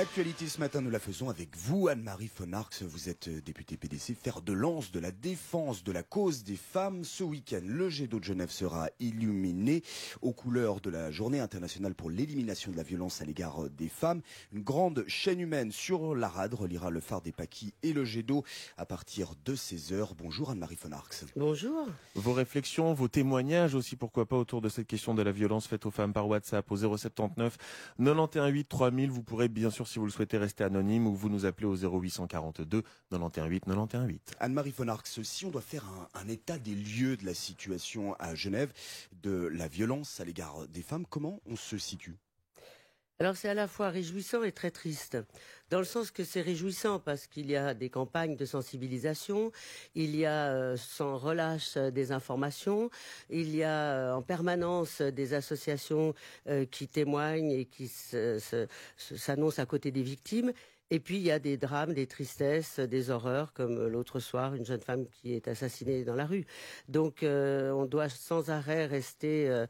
L'actualité ce matin, nous la faisons avec vous, Anne-Marie Fonarx. Vous êtes euh, députée PDC, faire de lance de la défense de la cause des femmes. Ce week-end, le jet d'eau de Genève sera illuminé aux couleurs de la journée internationale pour l'élimination de la violence à l'égard des femmes. Une grande chaîne humaine sur la rade reliera le phare des Paquis et le jet d'eau à partir de 16h. Bonjour Anne-Marie Fonarx. Bonjour. Vos réflexions, vos témoignages aussi, pourquoi pas, autour de cette question de la violence faite aux femmes par WhatsApp au 079 918 3000. Vous pourrez bien sûr si vous le souhaitez rester anonyme ou vous nous appelez au 0842 918 918. Anne-Marie von Arx, si on doit faire un, état des lieux de la situation à Genève, de la violence à l'égard des femmes, comment on se situe? Alors c'est à la fois réjouissant et très triste, dans le sens que c'est réjouissant parce qu'il y a des campagnes de sensibilisation, il y a euh, sans relâche euh, des informations, il y a euh, en permanence des associations qui témoignent et qui s'annoncent à côté des victimes, et puis il y a des drames, des tristesses, des horreurs, comme l'autre soir, une jeune femme qui est assassinée dans la rue. Donc on doit sans arrêt rester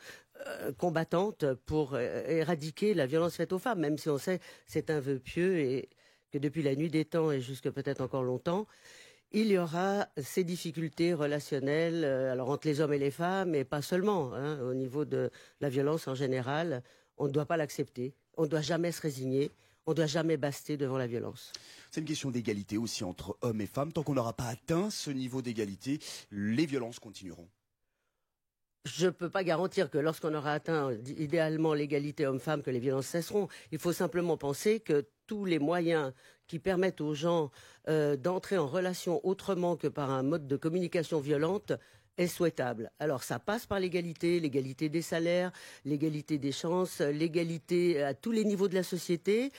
combattante pour éradiquer la violence faite aux femmes, même si on sait c'est un vœu pieux et que depuis la nuit des temps et jusque peut-être encore longtemps, il y aura ces difficultés relationnelles, alors entre les hommes et les femmes, et pas seulement, hein, au niveau de la violence en général. On ne doit pas l'accepter, on ne doit jamais se résigner on ne doit jamais baster devant la violence. C'est une question d'égalité aussi entre hommes et femmes. Tant qu'on n'aura pas atteint ce niveau d'égalité, les violences continueront. Je ne peux pas garantir que lorsqu'on aura atteint idéalement l'égalité homme-femme, que les violences cesseront. Il faut simplement penser que tous les moyens qui permettent aux gens euh, d'entrer en relation autrement que par un mode de communication violente est souhaitable. Alors ça passe par l'égalité, l'égalité des salaires, l'égalité des chances, l'égalité à tous les niveaux de la société.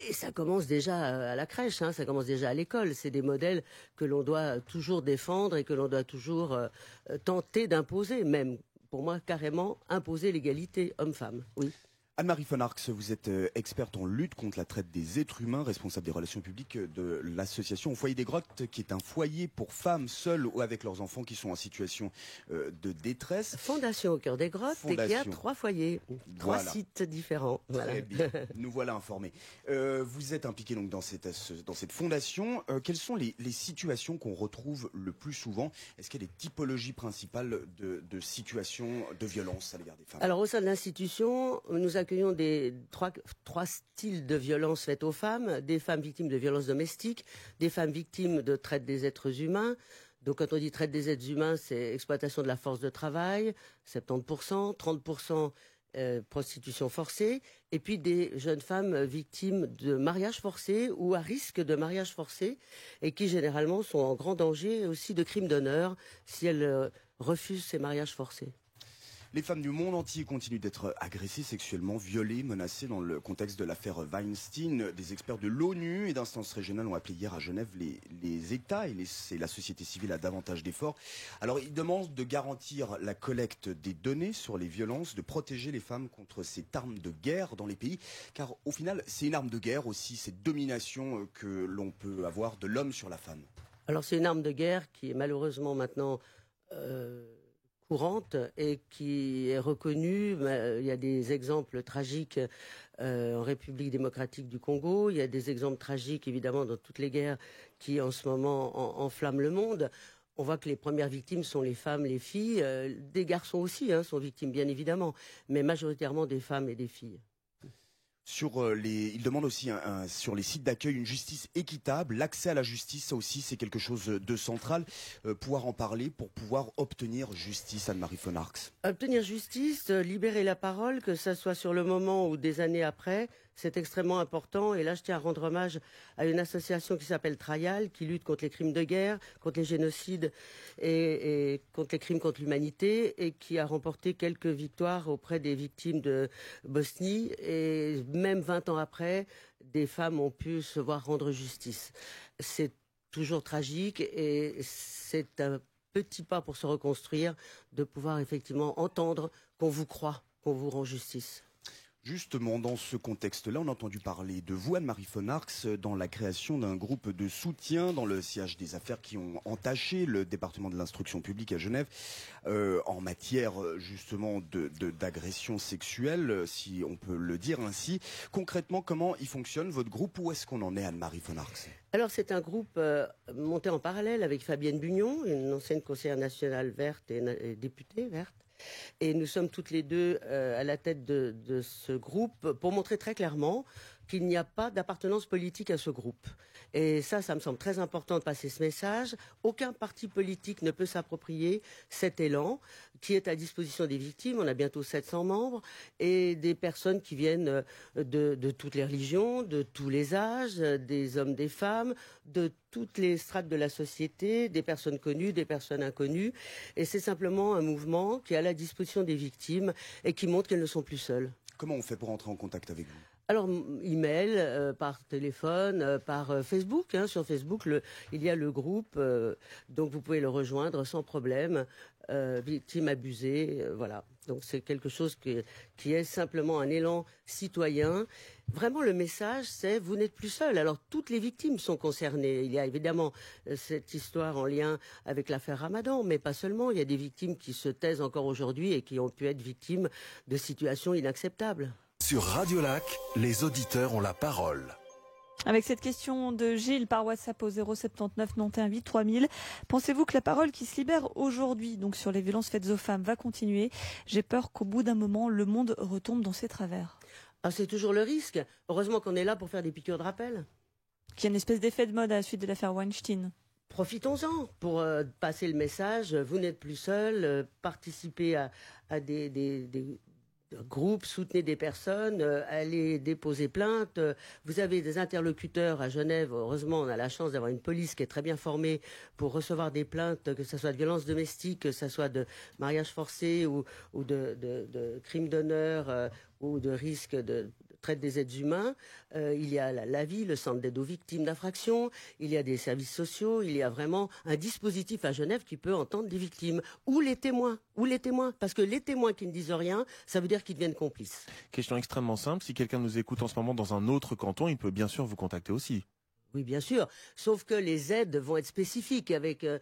Et ça commence déjà à la crèche, hein, ça commence déjà à l'école. C'est des modèles que l'on doit toujours défendre et que l'on doit toujours euh, tenter d'imposer, même pour moi carrément imposer l'égalité homme-femme. Oui. Anne-Marie Fonarx, vous êtes euh, experte en lutte contre la traite des êtres humains, responsable des relations publiques de l'association Foyer des Grottes, qui est un foyer pour femmes seules ou avec leurs enfants qui sont en situation euh, de détresse. Fondation au cœur des grottes et qui a trois foyers, trois sites différents. Très bien. Nous voilà informés. Euh, vous êtes impliqué donc dans cette, dans cette fondation. quelles sont les, situations qu'on retrouve le plus souvent? Est-ce qu'il y a des typologies principales de, de situations de violence à l'égard des femmes? Alors au sein de l'institution, nous accueillons des, trois, styles de violences faites aux femmes, des femmes victimes de violences domestiques, des femmes victimes de traite des êtres humains. Donc quand on dit traite des êtres humains, c'est exploitation de la force de travail, 70%, 30% euh, prostitution forcée, et puis des jeunes femmes victimes de mariage forcé ou à risque de mariage forcé, et qui généralement sont en grand danger aussi de crimes d'honneur si elles euh, refusent ces mariages forcés. Les femmes du monde entier continuent d'être agressées sexuellement, violées, menacées dans le contexte de l'affaire Weinstein. Des experts de l'ONU et d'instances régionales ont appelé hier à Genève les, États et, la société civile à davantage d'efforts. Alors ils demandent de garantir la collecte des données sur les violences, de protéger les femmes contre cette arme de guerre dans les pays, car au final c'est une arme de guerre aussi, cette domination euh, que l'on peut avoir de l'homme sur la femme. Alors c'est une arme de guerre qui est malheureusement maintenant... Euh, courante et qui est reconnue. Il y a des exemples tragiques euh, en République démocratique du Congo, il y a des exemples tragiques évidemment dans toutes les guerres qui en ce moment enflamment le monde. On voit que les premières victimes sont les femmes, les filles, euh, des garçons aussi hein, sont victimes bien évidemment, mais majoritairement des femmes et des filles. Sur euh, les, il demande aussi sur les sites d'accueil une justice équitable, l'accès à la justice, ça aussi c'est quelque chose de central. Euh, pouvoir en parler pour pouvoir obtenir justice, Anne-Marie Fonarx. Obtenir justice, euh, libérer la parole, que ce soit sur le moment ou des années après, c'est extrêmement important. Et là, je tiens à rendre hommage à une association qui s'appelle Trial, qui lutte contre les crimes de guerre, contre les génocides et, contre les crimes contre l'humanité, et qui a remporté quelques victoires auprès des victimes de Bosnie. Et même 20 ans après, des femmes ont pu se voir rendre justice. C'est toujours tragique et c'est un petit pas pour se reconstruire de pouvoir effectivement entendre qu'on vous croit, qu'on vous rend justice. Justement, dans ce contexte-là, on a entendu parler de vous, Anne-Marie Fonarx, dans la création d'un groupe de soutien dans le siège des affaires qui ont entaché le département de l'instruction publique à Genève euh, en matière justement d'agression sexuelle, si on peut le dire ainsi. Concrètement, comment il fonctionne votre groupe? Où est-ce qu'on en est, Anne-Marie Fonarx alors c'est un groupe euh, monté en parallèle avec Fabienne Bugnon, une ancienne conseillère nationale verte et députée verte, et nous sommes toutes les deux euh, à la tête de, ce groupe pour montrer très clairement qu'il n'y a pas d'appartenance politique à ce groupe. Et ça, ça me semble très important de passer ce message. Aucun parti politique ne peut s'approprier cet élan qui est à disposition des victimes. On a bientôt 700 membres et des personnes qui viennent euh, de, de toutes les religions, de tous les âges, des hommes, des femmes, de toutes les strates de la société, des personnes connues, des personnes inconnues. Et c'est simplement un mouvement qui est à la disposition des victimes et qui montre qu'elles ne sont plus seules. Comment on fait pour entrer en contact avec vous? Alors, email, euh, par téléphone, euh, par euh, Facebook. Hein, sur Facebook, il y a le groupe, donc vous pouvez le rejoindre sans problème. victime abusée, voilà. Donc c'est quelque chose qui est simplement un élan citoyen. Vraiment, le message, c'est vous n'êtes plus seul. Alors toutes les victimes sont concernées. Il y a évidemment cette histoire en lien avec l'affaire Ramadan, mais pas seulement. Il y a des victimes qui se taisent encore aujourd'hui et qui ont pu être victimes de situations inacceptables. Sur Radio Lac, les auditeurs ont la parole. Avec cette question de Gilles par WhatsApp au 079 91 3000, pensez-vous que la parole qui se libère aujourd'hui, donc sur les violences faites aux femmes, va continuer? J'ai peur qu'au bout d'un moment, le monde retombe dans ses travers. Ah, c'est toujours le risque. Heureusement qu'on est là pour faire des piqûres de rappel. Qu'il y a une espèce d'effet de mode à la suite de l'affaire Weinstein. Profitons-en pour euh, passer le message. Vous n'êtes plus seul. Euh, participez à, des, groupe, soutenez des personnes, euh, allez déposer plainte. Vous avez des interlocuteurs à Genève. Heureusement, on a la chance d'avoir une police qui est très bien formée pour recevoir des plaintes, que ce soit de violences domestiques, que ce soit de mariage forcé ou, de, crimes d'honneur euh, ou de risque de, traite des êtres humains. Euh, il y a la, vie, le centre d'aide aux victimes d'infractions, il y a des services sociaux, il y a vraiment un dispositif à Genève qui peut entendre des victimes ou les témoins, ou les témoins, parce que les témoins qui ne disent rien, ça veut dire qu'ils deviennent complices. Question extrêmement simple, si quelqu'un nous écoute en ce moment dans un autre canton, il peut bien sûr vous contacter aussi. Oui, bien sûr. Sauf que les aides vont être spécifiques. Avec euh,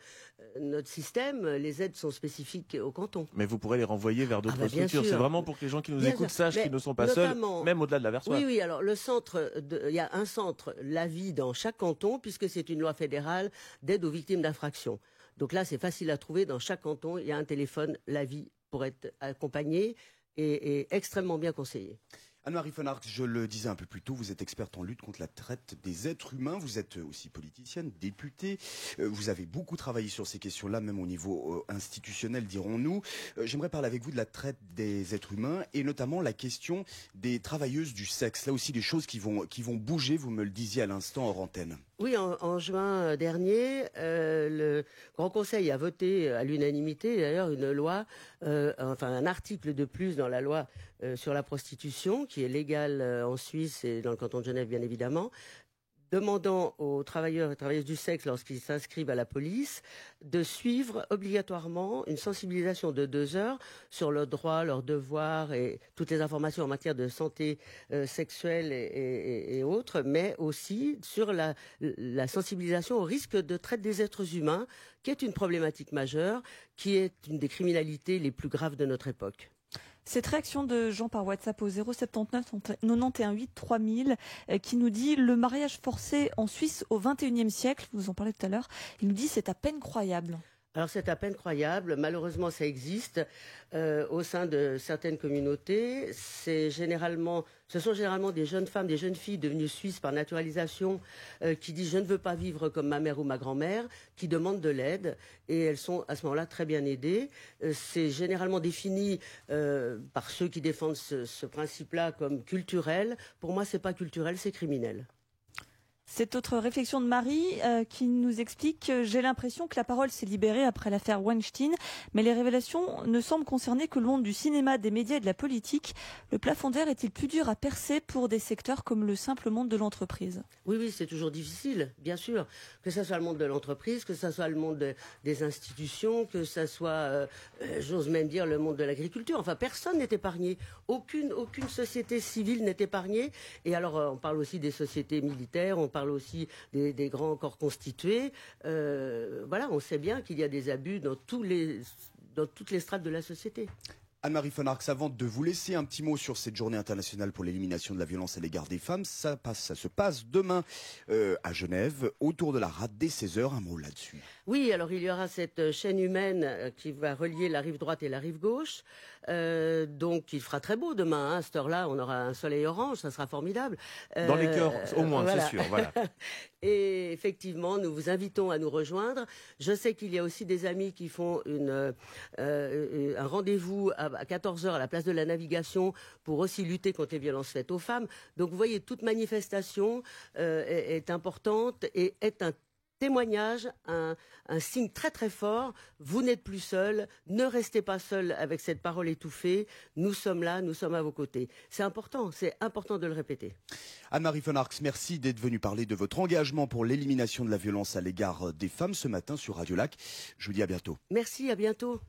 notre système, les aides sont spécifiques au canton. Mais vous pourrez les renvoyer vers d'autres ah bah, structures. C'est vraiment pour que les gens qui nous écoutent sachent qu'ils ne sont pas seuls, même au-delà de la version. Oui, oui. Alors, le centre, il y a un centre, la vie dans chaque canton, puisque c'est une loi fédérale d'aide aux victimes d'infractions. Donc là, c'est facile à trouver. Dans chaque canton, il y a un téléphone, la vie, pour être accompagné et, et extrêmement bien conseillé. Anne-Marie Fonart, je le disais un peu plus tôt, vous êtes experte en lutte contre la traite des êtres humains, vous êtes aussi politicienne, députée, euh, vous avez beaucoup travaillé sur ces questions-là, même au niveau euh, institutionnel, dirons-nous. Euh, j'aimerais parler avec vous de la traite des êtres humains et notamment la question des travailleuses du sexe. Là aussi, des choses qui vont, qui vont bouger, vous me le disiez à l'instant hors antenne. Oui, en, juin dernier, le Grand Conseil a voté à l'unanimité, d'ailleurs, une loi, enfin un article de plus dans la loi sur la prostitution, qui est légale en Suisse et dans le canton de Genève, bien évidemment, demandant aux travailleurs et travailleuses du sexe, lorsqu'ils s'inscrivent à la police, de suivre obligatoirement une sensibilisation de deux heures sur leurs droits, leurs devoirs et toutes les informations en matière de santé euh, sexuelle et, autres, mais aussi sur la, la sensibilisation au risque de traite des êtres humains, qui est une problématique majeure, qui est une des criminalités les plus graves de notre époque. Cette réaction de Jean par WhatsApp au 079 91 8 3000 qui nous dit le mariage forcé en Suisse au 21e siècle, vous en parlez tout à l'heure, il nous dit c'est à peine croyable. Alors c'est à peine croyable. Malheureusement, ça existe euh, au sein de certaines communautés. C'est généralement, ce sont généralement des jeunes femmes, des jeunes filles devenues suisses par naturalisation euh, qui disent je ne veux pas vivre comme ma mère ou ma grand-mère, qui demandent de l'aide et elles sont à ce moment-là très bien aidées. Euh, c'est généralement défini par ceux qui défendent ce, principe-là comme culturel. Pour moi, c'est pas culturel, c'est criminel. Cette autre réflexion de Marie euh, qui nous explique J'ai l'impression que la parole s'est libérée après l'affaire Weinstein, mais les révélations ne semblent concerner que le monde du cinéma, des médias et de la politique. Le plafond d'air est-il plus dur à percer pour des secteurs comme le simple monde de l'entreprise? Oui, oui, c'est toujours difficile, bien sûr. Que ce soit le monde de l'entreprise, que ce soit le monde des institutions, que ce soit, euh, euh, j'ose même dire, le monde de l'agriculture. Enfin, personne n'est épargné. Aucune, aucune société civile n'est épargnée. Et alors, on parle aussi des sociétés militaires, on parle aussi des, grands corps constitués. Euh, voilà, on sait bien qu'il y a des abus dans, tous les, dans toutes les strates de la société. Anne-Marie Fonarx, avant de vous laisser un petit mot sur cette journée internationale pour l'élimination de la violence à l'égard des femmes, ça, passe, ça se passe demain euh, à Genève, autour de la rade dès 16h. Un mot là-dessus. Oui, alors il y aura cette chaîne humaine euh, qui va relier la rive droite et la rive gauche. Euh, donc il fera très beau demain. Hein. À cette heure-là, on aura un soleil orange, ça sera formidable. Dans les cœurs, au moins, c'est sûr. Voilà. et effectivement, nous vous invitons à nous rejoindre. Je sais qu'il y a aussi des amis qui font une, un rendez-vous à à 14h à la place de la navigation pour aussi lutter contre les violences faites aux femmes. Donc vous voyez, toute manifestation euh, est, importante et est un témoignage, un, signe très très fort. Vous n'êtes plus seul, ne restez pas seul avec cette parole étouffée. Nous sommes là, nous sommes à vos côtés. C'est important, c'est important de le répéter. Anne-Marie von Arx, merci d'être venue parler de votre engagement pour l'élimination de la violence à l'égard des femmes ce matin sur Radio Lac. Je vous dis à bientôt. Merci, à bientôt.